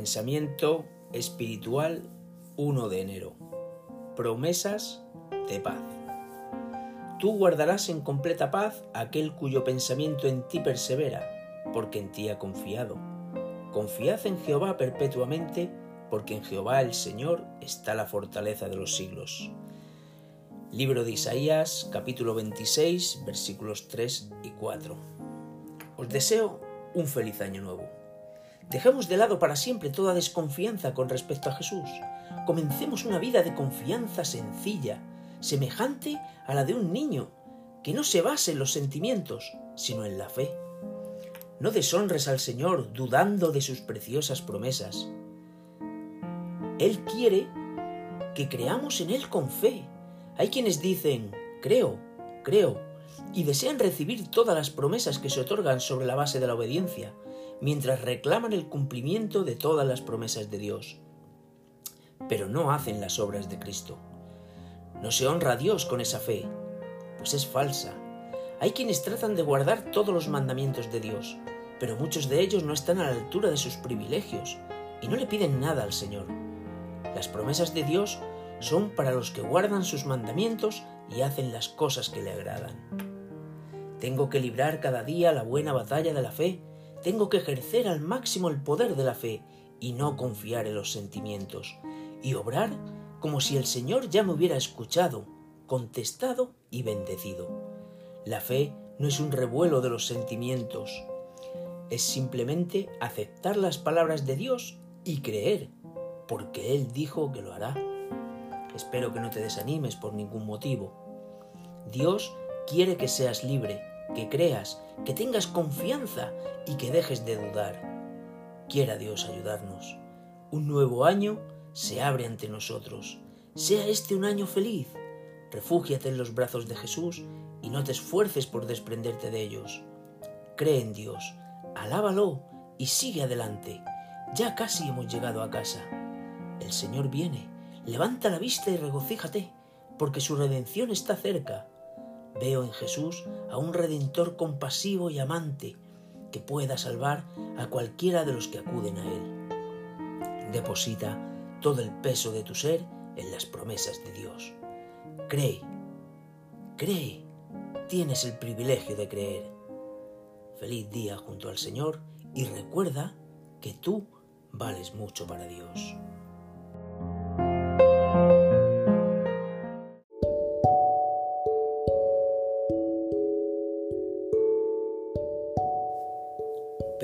Pensamiento espiritual 1 de enero. Promesas de paz. Tú guardarás en completa paz aquel cuyo pensamiento en ti persevera, porque en ti ha confiado. Confiad en Jehová perpetuamente, porque en Jehová el Señor está la fortaleza de los siglos. Libro de Isaías, capítulo 26, versículos 3 y 4. Os deseo un feliz año nuevo. Dejemos de lado para siempre toda desconfianza con respecto a Jesús. Comencemos una vida de confianza sencilla, semejante a la de un niño, que no se base en los sentimientos, sino en la fe. No deshonres al Señor dudando de sus preciosas promesas. Él quiere que creamos en Él con fe. Hay quienes dicen, creo, creo, y desean recibir todas las promesas que se otorgan sobre la base de la obediencia, mientras reclaman el cumplimiento de todas las promesas de Dios. Pero no hacen las obras de Cristo. No se honra a Dios con esa fe, pues es falsa. Hay quienes tratan de guardar todos los mandamientos de Dios, pero muchos de ellos no están a la altura de sus privilegios y no le piden nada al Señor. Las promesas de Dios son para los que guardan sus mandamientos y hacen las cosas que le agradan. Tengo que librar cada día la buena batalla de la fe tengo que ejercer al máximo el poder de la fe y no confiar en los sentimientos, y obrar como si el Señor ya me hubiera escuchado, contestado y bendecido. La fe no es un revuelo de los sentimientos, es simplemente aceptar las palabras de Dios y creer, porque Él dijo que lo hará. Espero que no te desanimes por ningún motivo. Dios quiere que seas libre, que creas, que tengas confianza y que dejes de dudar. Quiera Dios ayudarnos. Un nuevo año se abre ante nosotros. Sea este un año feliz. Refúgiate en los brazos de Jesús y no te esfuerces por desprenderte de ellos. Cree en Dios, alábalo y sigue adelante. Ya casi hemos llegado a casa. El Señor viene. Levanta la vista y regocíjate, porque su redención está cerca. Veo en Jesús a un redentor compasivo y amante que pueda salvar a cualquiera de los que acuden a Él. Deposita todo el peso de tu ser en las promesas de Dios. Cree, cree, tienes el privilegio de creer. Feliz día junto al Señor y recuerda que tú vales mucho para Dios.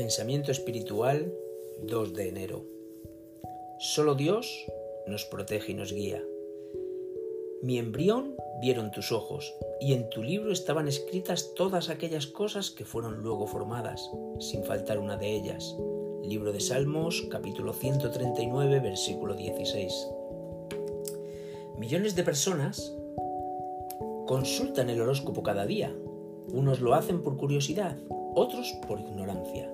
Pensamiento espiritual 2 de enero. Solo Dios nos protege y nos guía. Mi embrión vieron tus ojos, y en tu libro estaban escritas todas aquellas cosas que fueron luego formadas, sin faltar una de ellas. Libro de Salmos, capítulo 139, versículo 16. Millones de personas consultan el horóscopo cada día. Unos lo hacen por curiosidad, otros por ignorancia.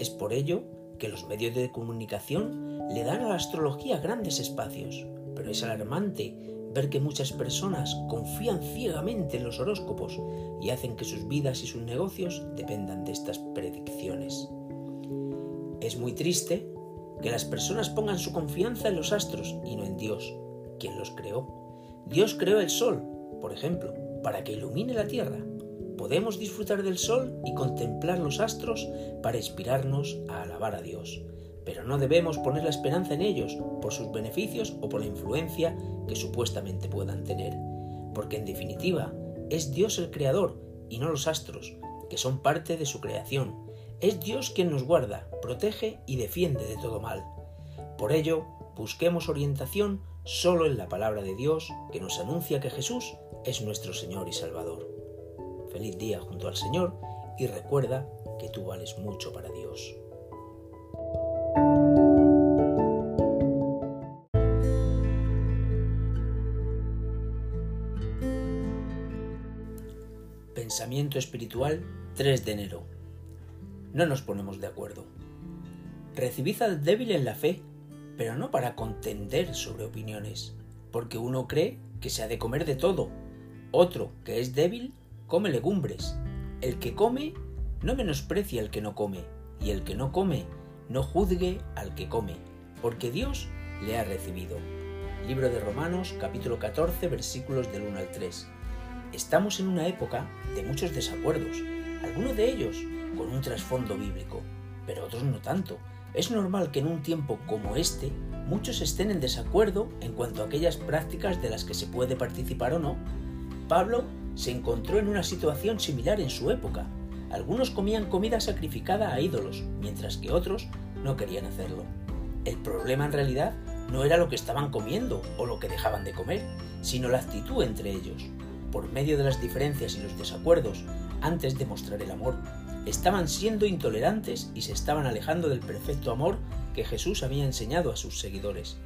Es por ello que los medios de comunicación le dan a la astrología grandes espacios, pero es alarmante ver que muchas personas confían ciegamente en los horóscopos y hacen que sus vidas y sus negocios dependan de estas predicciones. Es muy triste que las personas pongan su confianza en los astros y no en Dios, quien los creó. Dios creó el sol, por ejemplo, para que ilumine la tierra, podemos disfrutar del sol y contemplar los astros para inspirarnos a alabar a Dios, pero no debemos poner la esperanza en ellos por sus beneficios o por la influencia que supuestamente puedan tener, porque en definitiva es Dios el creador y no los astros, que son parte de su creación. Es Dios quien nos guarda, protege y defiende de todo mal. Por ello, busquemos orientación solo en la palabra de Dios que nos anuncia que Jesús es nuestro Señor y Salvador. Feliz día junto al Señor y recuerda que tú vales mucho para Dios. Pensamiento espiritual 3 de enero. No nos ponemos de acuerdo. Recibid al débil en la fe, pero no para contender sobre opiniones, porque uno cree que se ha de comer de todo, otro que es débil come legumbres. El que come no menosprecia al que no come, y el que no come no juzgue al que come, porque Dios le ha recibido. Libro de Romanos capítulo 14 versículos del 1 al 3. Estamos en una época de muchos desacuerdos, algunos de ellos con un trasfondo bíblico, pero otros no tanto. Es normal que en un tiempo como este muchos estén en desacuerdo en cuanto a aquellas prácticas de las que se puede participar o no. Pablo se encontró en una situación similar en su época. Algunos comían comida sacrificada a ídolos, mientras que otros no querían hacerlo. El problema en realidad no era lo que estaban comiendo o lo que dejaban de comer, sino la actitud entre ellos. Por medio de las diferencias y los desacuerdos, antes de mostrar el amor, estaban siendo intolerantes y se estaban alejando del perfecto amor que Jesús había enseñado a sus seguidores.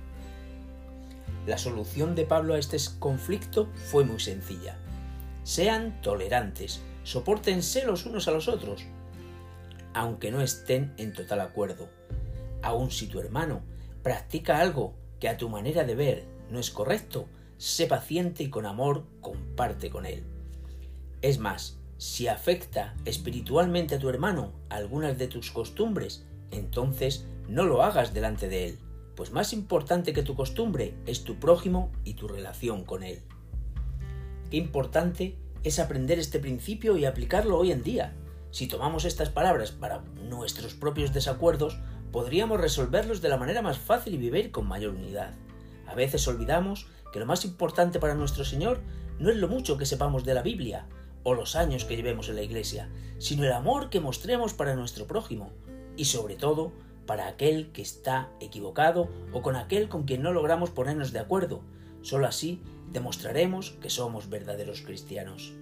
La solución de Pablo a este conflicto fue muy sencilla. Sean tolerantes, soportense los unos a los otros, aunque no estén en total acuerdo. Aun si tu hermano practica algo que a tu manera de ver no es correcto, sé paciente y con amor comparte con él. Es más, si afecta espiritualmente a tu hermano algunas de tus costumbres, entonces no lo hagas delante de él, pues más importante que tu costumbre es tu prójimo y tu relación con él. Importante es aprender este principio y aplicarlo hoy en día. Si tomamos estas palabras para nuestros propios desacuerdos, podríamos resolverlos de la manera más fácil y vivir con mayor unidad. A veces olvidamos que lo más importante para nuestro Señor no es lo mucho que sepamos de la Biblia o los años que llevemos en la Iglesia, sino el amor que mostremos para nuestro prójimo y sobre todo para aquel que está equivocado o con aquel con quien no logramos ponernos de acuerdo. Solo así demostraremos que somos verdaderos cristianos.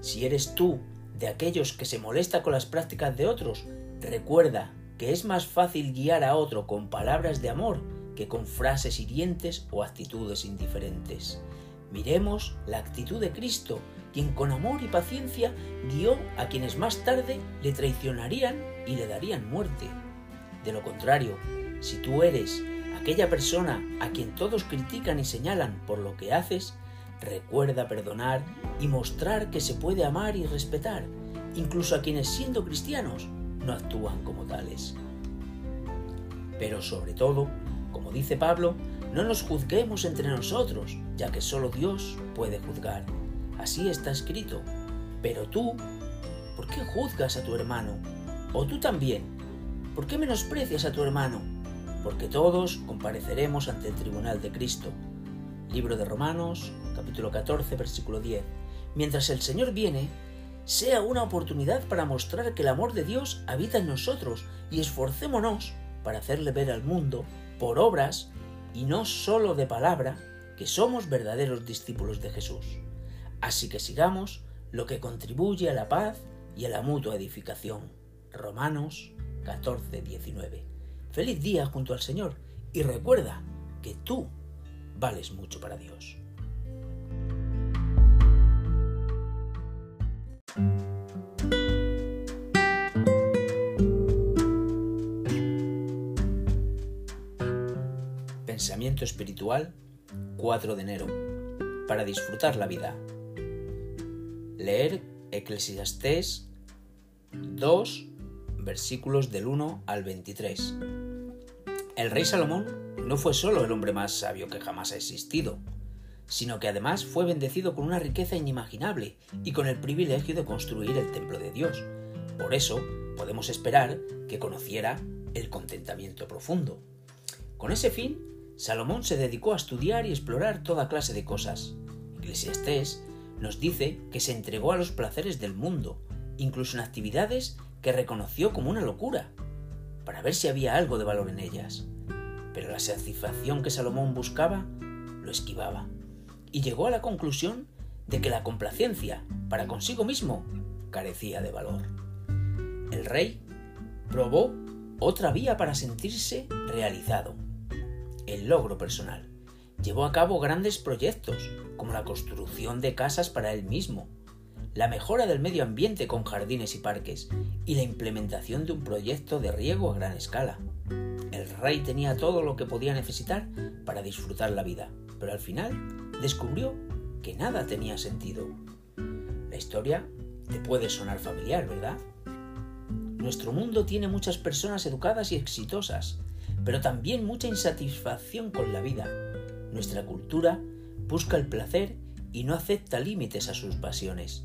Si eres tú de aquellos que se molesta con las prácticas de otros, recuerda que es más fácil guiar a otro con palabras de amor que con frases hirientes o actitudes indiferentes. Miremos la actitud de Cristo, quien con amor y paciencia guió a quienes más tarde le traicionarían y le darían muerte. De lo contrario, si tú eres aquella persona a quien todos critican y señalan por lo que haces, recuerda perdonar y mostrar que se puede amar y respetar, incluso a quienes siendo cristianos no actúan como tales. Pero sobre todo, como dice Pablo, no nos juzguemos entre nosotros, ya que solo Dios puede juzgar. Así está escrito. Pero tú, ¿por qué juzgas a tu hermano? ¿O tú también? ¿Por qué menosprecias a tu hermano? Porque todos compareceremos ante el tribunal de Cristo. Libro de Romanos, capítulo 14, versículo 10. Mientras el Señor viene, sea una oportunidad para mostrar que el amor de Dios habita en nosotros y esforcémonos para hacerle ver al mundo, por obras y no sólo de palabra, que somos verdaderos discípulos de Jesús. Así que sigamos lo que contribuye a la paz y a la mutua edificación. Romanos 14, 19. Feliz día junto al Señor y recuerda que tú vales mucho para Dios. Pensamiento espiritual 4 de enero. Para disfrutar la vida. Leer Eclesiastés 2 versículos del 1 al 23. El rey Salomón no fue solo el hombre más sabio que jamás ha existido, sino que además fue bendecido con una riqueza inimaginable y con el privilegio de construir el templo de Dios. Por eso podemos esperar que conociera el contentamiento profundo. Con ese fin, Salomón se dedicó a estudiar y explorar toda clase de cosas. Eclesiastés nos dice que se entregó a los placeres del mundo, incluso en actividades que reconoció como una locura, para ver si había algo de valor en ellas. Pero la satisfacción que Salomón buscaba lo esquivaba y llegó a la conclusión de que la complacencia para consigo mismo carecía de valor. El rey probó otra vía para sentirse realizado, el logro personal. Llevó a cabo grandes proyectos, como la construcción de casas para él mismo, la mejora del medio ambiente con jardines y parques, y la implementación de un proyecto de riego a gran escala. El rey tenía todo lo que podía necesitar para disfrutar la vida, pero al final descubrió que nada tenía sentido. La historia te puede sonar familiar, ¿verdad? Nuestro mundo tiene muchas personas educadas y exitosas, pero también mucha insatisfacción con la vida. Nuestra cultura busca el placer y no acepta límites a sus pasiones.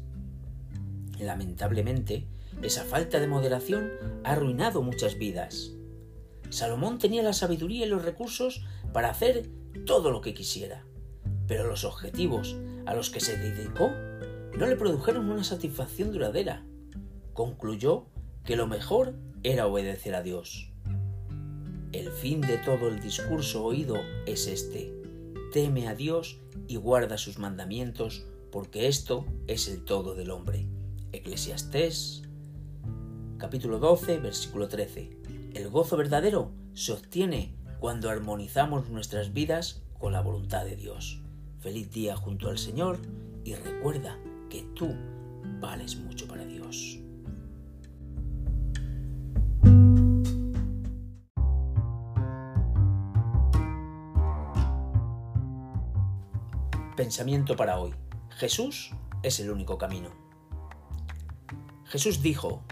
Lamentablemente, esa falta de moderación ha arruinado muchas vidas. Salomón tenía la sabiduría y los recursos para hacer todo lo que quisiera, pero los objetivos a los que se dedicó no le produjeron una satisfacción duradera. Concluyó que lo mejor era obedecer a Dios. El fin de todo el discurso oído es este. Teme a Dios y guarda sus mandamientos, porque esto es el todo del hombre. Eclesiastés capítulo 12, versículo 13. El gozo verdadero se obtiene cuando armonizamos nuestras vidas con la voluntad de Dios. Feliz día junto al Señor y recuerda que tú vales mucho para Dios. Pensamiento para hoy. Jesús es el único camino. Jesús dijo,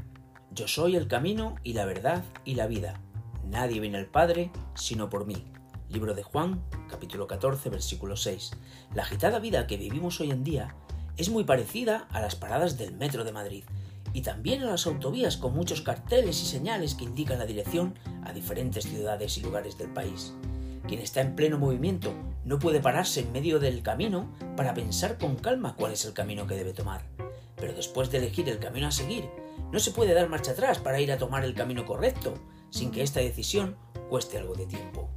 Yo soy el camino y la verdad y la vida. Nadie viene al Padre sino por mí. Libro de Juan, capítulo 14, versículo 6. La agitada vida que vivimos hoy en día es muy parecida a las paradas del metro de Madrid y también a las autovías con muchos carteles y señales que indican la dirección a diferentes ciudades y lugares del país. Quien está en pleno movimiento no puede pararse en medio del camino para pensar con calma cuál es el camino que debe tomar. Pero después de elegir el camino a seguir, no se puede dar marcha atrás para ir a tomar el camino correcto, sin que esta decisión cueste algo de tiempo.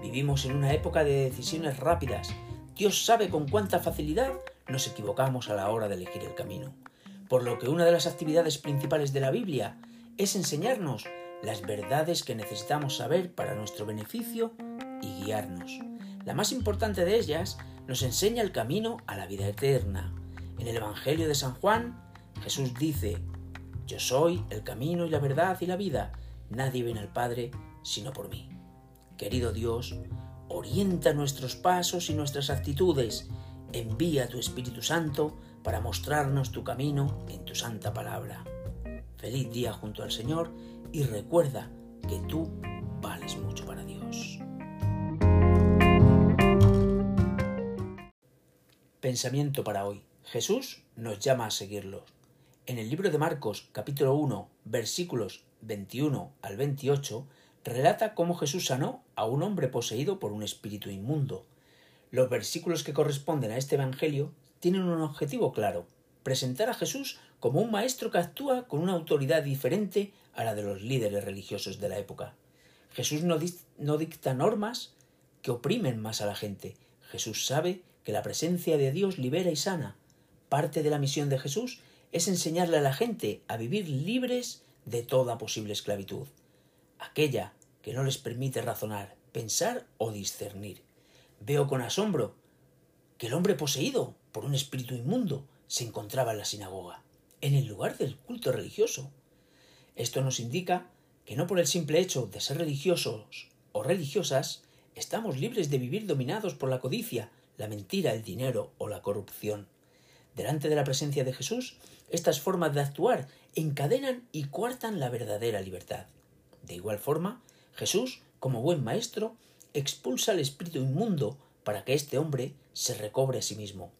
Vivimos en una época de decisiones rápidas. Dios sabe con cuánta facilidad nos equivocamos a la hora de elegir el camino. Por lo que una de las actividades principales de la Biblia es enseñarnos las verdades que necesitamos saber para nuestro beneficio y guiarnos. La más importante de ellas nos enseña el camino a la vida eterna. En el Evangelio de San Juan, Jesús dice, Yo soy el camino y la verdad y la vida. Nadie viene al Padre sino por mí. Querido Dios, orienta nuestros pasos y nuestras actitudes. Envía tu Espíritu Santo para mostrarnos tu camino en tu santa palabra. Feliz día junto al Señor y recuerda que tú vales mucho para Dios. Pensamiento para hoy. Jesús nos llama a seguirlo. En el libro de Marcos capítulo 1 versículos 21 al 28 relata cómo Jesús sanó a un hombre poseído por un espíritu inmundo. Los versículos que corresponden a este Evangelio tienen un objetivo claro, presentar a Jesús como un maestro que actúa con una autoridad diferente a la de los líderes religiosos de la época. Jesús no, no dicta normas que oprimen más a la gente. Jesús sabe que la presencia de Dios libera y sana. Parte de la misión de Jesús es enseñarle a la gente a vivir libres de toda posible esclavitud, aquella que no les permite razonar, pensar o discernir. Veo con asombro que el hombre poseído por un espíritu inmundo se encontraba en la sinagoga, en el lugar del culto religioso. Esto nos indica que no por el simple hecho de ser religiosos o religiosas estamos libres de vivir dominados por la codicia, la mentira, el dinero o la corrupción. Delante de la presencia de Jesús, estas formas de actuar encadenan y cuartan la verdadera libertad. De igual forma, Jesús, como buen maestro, expulsa al espíritu inmundo para que este hombre se recobre a sí mismo.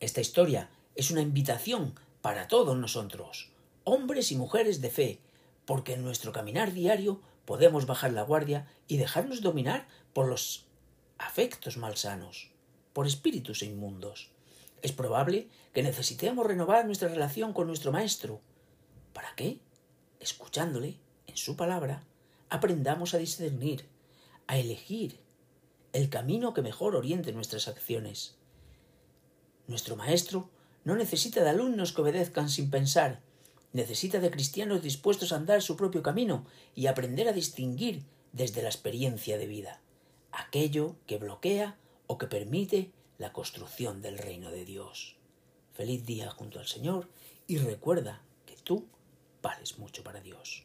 Esta historia es una invitación para todos nosotros, hombres y mujeres de fe, porque en nuestro caminar diario podemos bajar la guardia y dejarnos dominar por los afectos malsanos, por espíritus inmundos. Es probable que necesitemos renovar nuestra relación con nuestro Maestro. ¿Para qué? Escuchándole, en su palabra, aprendamos a discernir, a elegir el camino que mejor oriente nuestras acciones. Nuestro Maestro no necesita de alumnos que obedezcan sin pensar, necesita de cristianos dispuestos a andar su propio camino y aprender a distinguir desde la experiencia de vida aquello que bloquea o que permite la construcción del reino de Dios. Feliz día junto al Señor y recuerda que tú vales mucho para Dios.